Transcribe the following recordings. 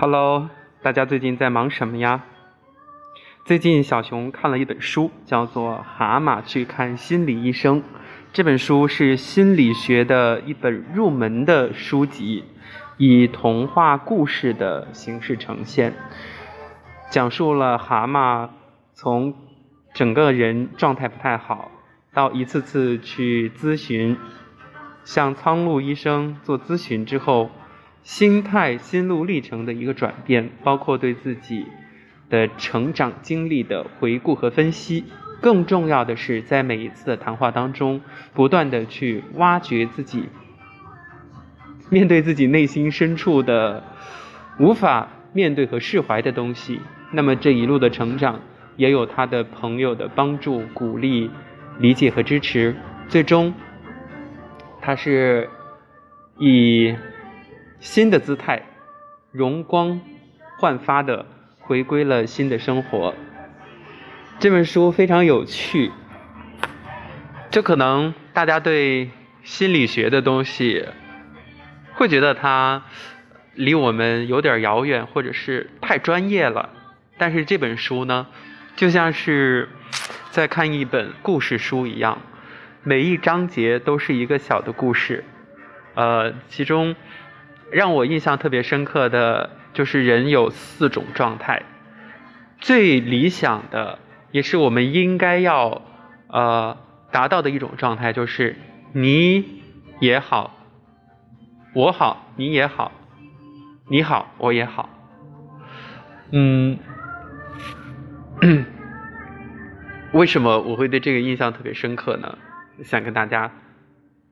Hello，大家最近在忙什么呀？最近小熊看了一本书，叫做《蛤蟆去看心理医生》。这本书是心理学的一本入门的书籍，以童话故事的形式呈现，讲述了蛤蟆从整个人状态不太好，到一次次去咨询，向苍鹭医生做咨询之后，心态、心路历程的一个转变，包括对自己的成长经历的回顾和分析。更重要的是，在每一次的谈话当中，不断的去挖掘自己，面对自己内心深处的无法面对和释怀的东西。那么这一路的成长，也有他的朋友的帮助、鼓励、理解和支持。最终，他是以新的姿态，容光焕发的回归了新的生活。这本书非常有趣，就可能大家对心理学的东西会觉得它离我们有点遥远，或者是太专业了。但是这本书呢，就像是在看一本故事书一样，每一章节都是一个小的故事。呃，其中让我印象特别深刻的就是人有四种状态，最理想的。也是我们应该要呃达到的一种状态，就是你也好，我好，你也好，你好，我也好。嗯，为什么我会对这个印象特别深刻呢？想跟大家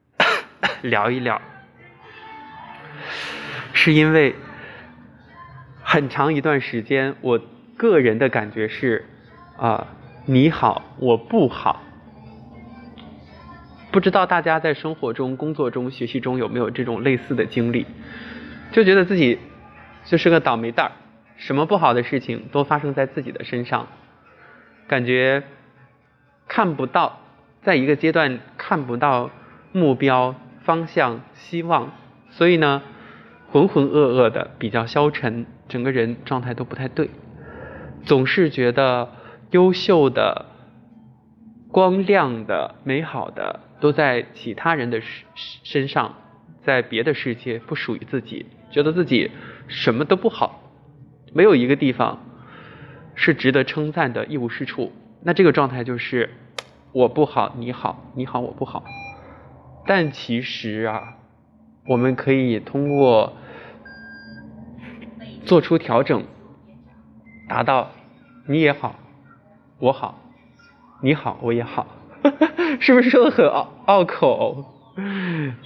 聊一聊，是因为很长一段时间，我个人的感觉是。啊，你好，我不好。不知道大家在生活中、工作中、学习中有没有这种类似的经历？就觉得自己就是个倒霉蛋儿，什么不好的事情都发生在自己的身上，感觉看不到，在一个阶段看不到目标、方向、希望，所以呢，浑浑噩噩的，比较消沉，整个人状态都不太对，总是觉得。优秀的、光亮的、美好的，都在其他人的身身上，在别的世界不属于自己，觉得自己什么都不好，没有一个地方是值得称赞的，一无是处。那这个状态就是我不好，你好，你好，我不好。但其实啊，我们可以通过做出调整，达到你也好。我好，你好，我也好，是不是说的很拗拗口？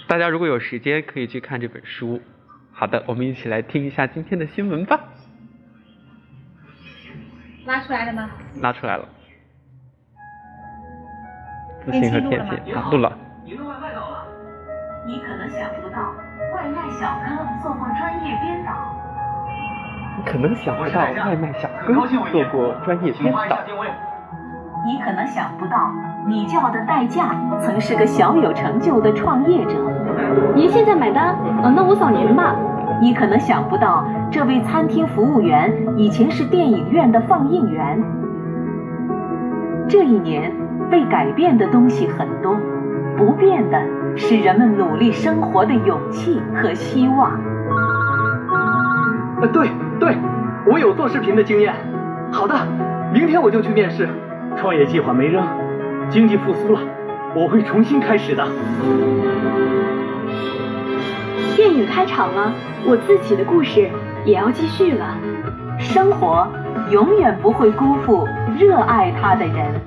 大家如果有时间，可以去看这本书。好的，我们一起来听一下今天的新闻吧。拉出来了吗？拉出来了。自信和天气，好，录了。你可能想不到，外卖小哥做过专业编导。可能想不到外卖小哥做过专业编导。你可能想不到，你叫的代驾曾是个小有成就的创业者。您现在买单？哦，那我扫您吧。你可能想不到，这位餐厅服务员以前是电影院的放映员。这一年，被改变的东西很多，不变的是人们努力生活的勇气和希望。呃，对对，我有做视频的经验。好的，明天我就去面试。创业计划没扔，经济复苏了，我会重新开始的。电影开场了，我自己的故事也要继续了。生活永远不会辜负热爱它的人。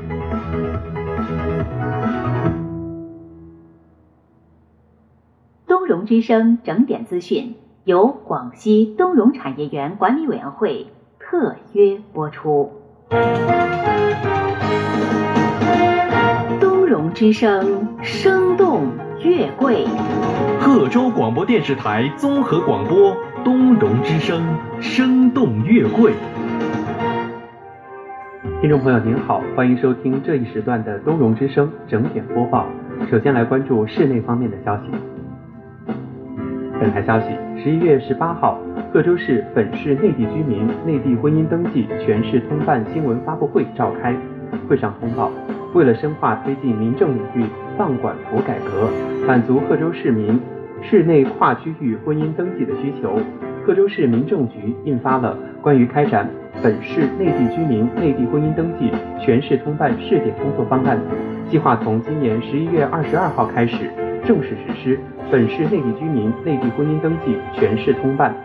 东荣之声整点资讯。由广西东荣产业园管理委员会特约播出。东荣之声生动月桂，贺州广播电视台综合广播东荣之声生动月桂。听众朋友您好，欢迎收听这一时段的东荣之声整点播报。首先来关注室内方面的消息。本台消息：十一月十八号，贺州市本市内地居民内地婚姻登记全市通办新闻发布会召开。会上通报，为了深化推进民政领域放管服改革，满足贺州市民市内跨区域婚姻登记的需求，贺州市民政局印发了关于开展本市内地居民内地婚姻登记全市通办试点工作方案，计划从今年十一月二十二号开始正式实施。本市内地居民内地婚姻登记全市通办，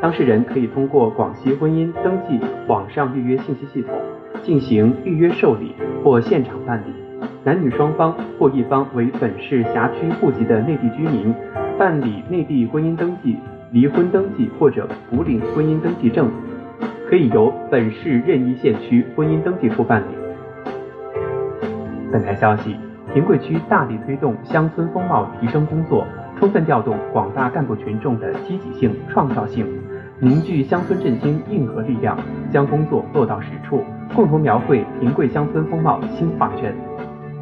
当事人可以通过广西婚姻登记网上预约信息系统进行预约受理或现场办理。男女双方或一方为本市辖区户籍的内地居民，办理内地婚姻登记、离婚登记或者补领婚姻登记证，可以由本市任意县区婚姻登记处办理。本台消息：平贵区大力推动乡村风貌提升工作。充分调动广大干部群众的积极性、创造性，凝聚乡村振兴硬核力量，将工作落到实处，共同描绘平贵乡村风貌新画卷。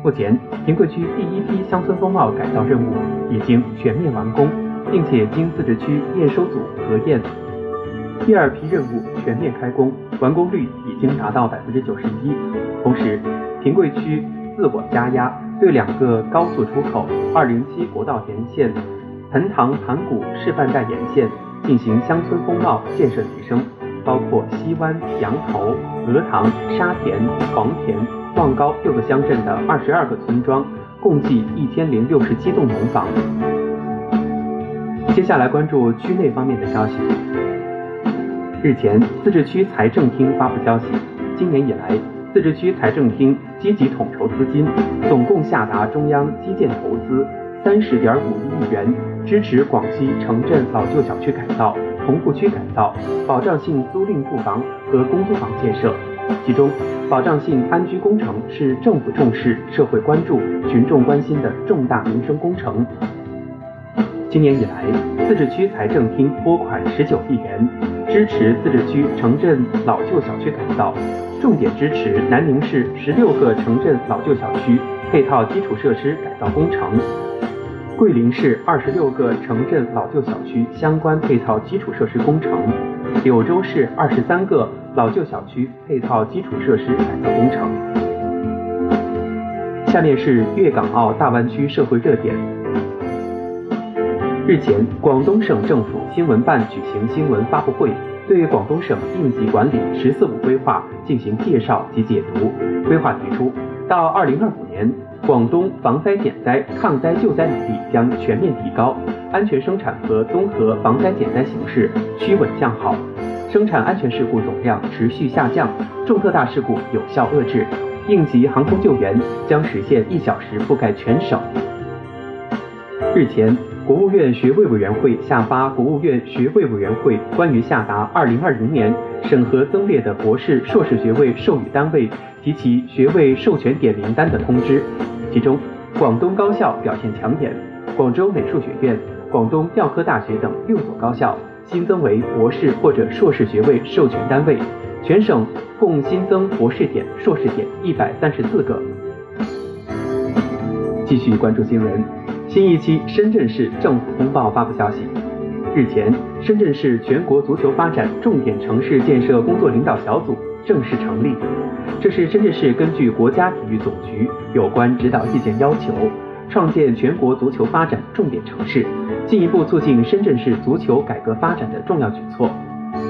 目前，平贵区第一批乡村风貌改造任务已经全面完工，并且经自治区验收组核验，第二批任务全面开工，完工率已经达到百分之九十一。同时，平贵区自我加压。对两个高速出口二零七国道沿线盆塘盘古示范带沿线进行乡村风貌建设提升，包括西湾、羊头、鹅塘、沙田、黄田、望高六个乡镇的二十二个村庄，共计一千零六十七栋农房。接下来关注区内方面的消息。日前，自治区财政厅发布消息，今年以来。自治区财政厅积极统筹资金，总共下达中央基建投资三十点五亿元，支持广西城镇老旧小区改造、棚户区改造、保障性租赁住房和公租房建设。其中，保障性安居工程是政府重视、社会关注、群众关心的重大民生工程。今年以来，自治区财政厅拨款十九亿元，支持自治区城镇老旧小区改造。重点支持南宁市十六个城镇老旧小区配套基础设施改造工程，桂林市二十六个城镇老旧小区相关配套基础设施工程，柳州市二十三个老旧小区配套基础设施改造工程。下面是粤港澳大湾区社会热点。日前，广东省政府新闻办举行新闻发布会。对广东省应急管理“十四五”规划进行介绍及解读。规划提出，到二零二五年，广东防灾减灾、抗灾救灾能力将全面提高，安全生产和综合防灾减灾形势趋稳向好，生产安全事故总量持续下降，重特大事故有效遏制，应急航空救援将实现一小时覆盖全省。日前。国务院学位委员会下发《国务院学位委员会关于下达二零二零年审核增列的博士、硕士学位授予单位及其学位授权点名单的通知》，其中，广东高校表现抢眼，广州美术学院、广东药科大学等六所高校新增为博士或者硕士学位授权单位，全省共新增博士点、硕士点一百三十四个。继续关注新闻。新一期深圳市政府公报发布消息，日前，深圳市全国足球发展重点城市建设工作领导小组正式成立。这是深圳市根据国家体育总局有关指导意见要求，创建全国足球发展重点城市，进一步促进深圳市足球改革发展的重要举措。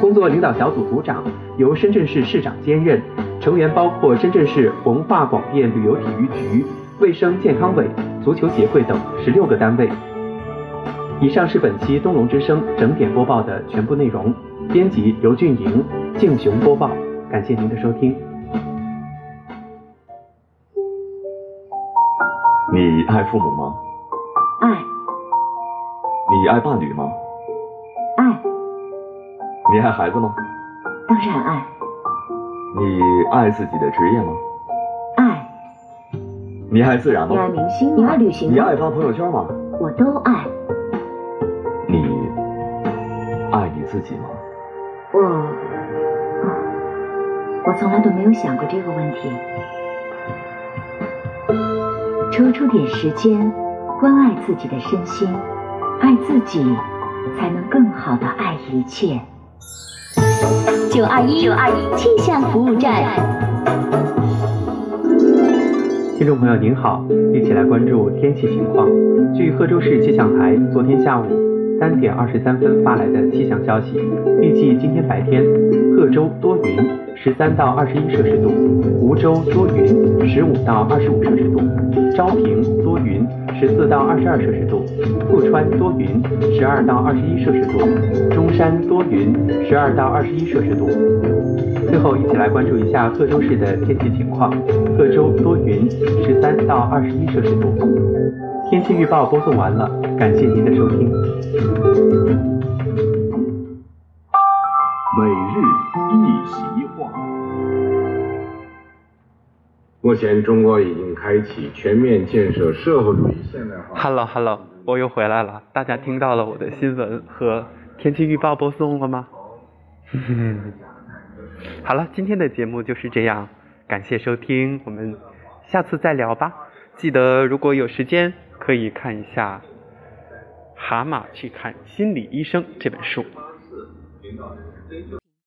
工作领导小组组长由深圳市市长兼任，成员包括深圳市文化广电旅游体育局。卫生健康委、足球协会等十六个单位。以上是本期东龙之声整点播报的全部内容。编辑刘俊莹，敬雄播报。感谢您的收听。你爱父母吗？爱。你爱伴侣吗？爱。你爱孩子吗？当然爱。你爱自己的职业吗？你爱自然吗？你爱明星吗？你爱旅行吗？你爱发朋友圈吗？我都爱。你爱你自己吗？我，我从来都没有想过这个问题。抽出点时间，关爱自己的身心，爱自己，才能更好的爱一切。九二一九二一气象服务站，听众朋友您好，一起来关注天气情况。据贺州市气象台昨天下午三点二十三分发来的气象消息，预计今天白天贺州多云，十三到二十一摄氏度；梧州多云，十五到二十五摄氏度；昭平多云，十四到二十二摄氏度；富川多云，十二到二十一摄氏度；中山多云，十二到二十一摄氏度。最后，一起来关注一下贺州市的天气情况。贺州多云，十三到二十一摄氏度。天气预报播送完了，感谢您的收听。每日一席话。目前，中国已经开启全面建设社会主义现代化。Hello Hello，我又回来了。大家听到了我的新闻和天气预报播送了吗？好了，今天的节目就是这样，感谢收听，我们下次再聊吧。记得如果有时间，可以看一下《蛤蟆去看心理医生》这本书。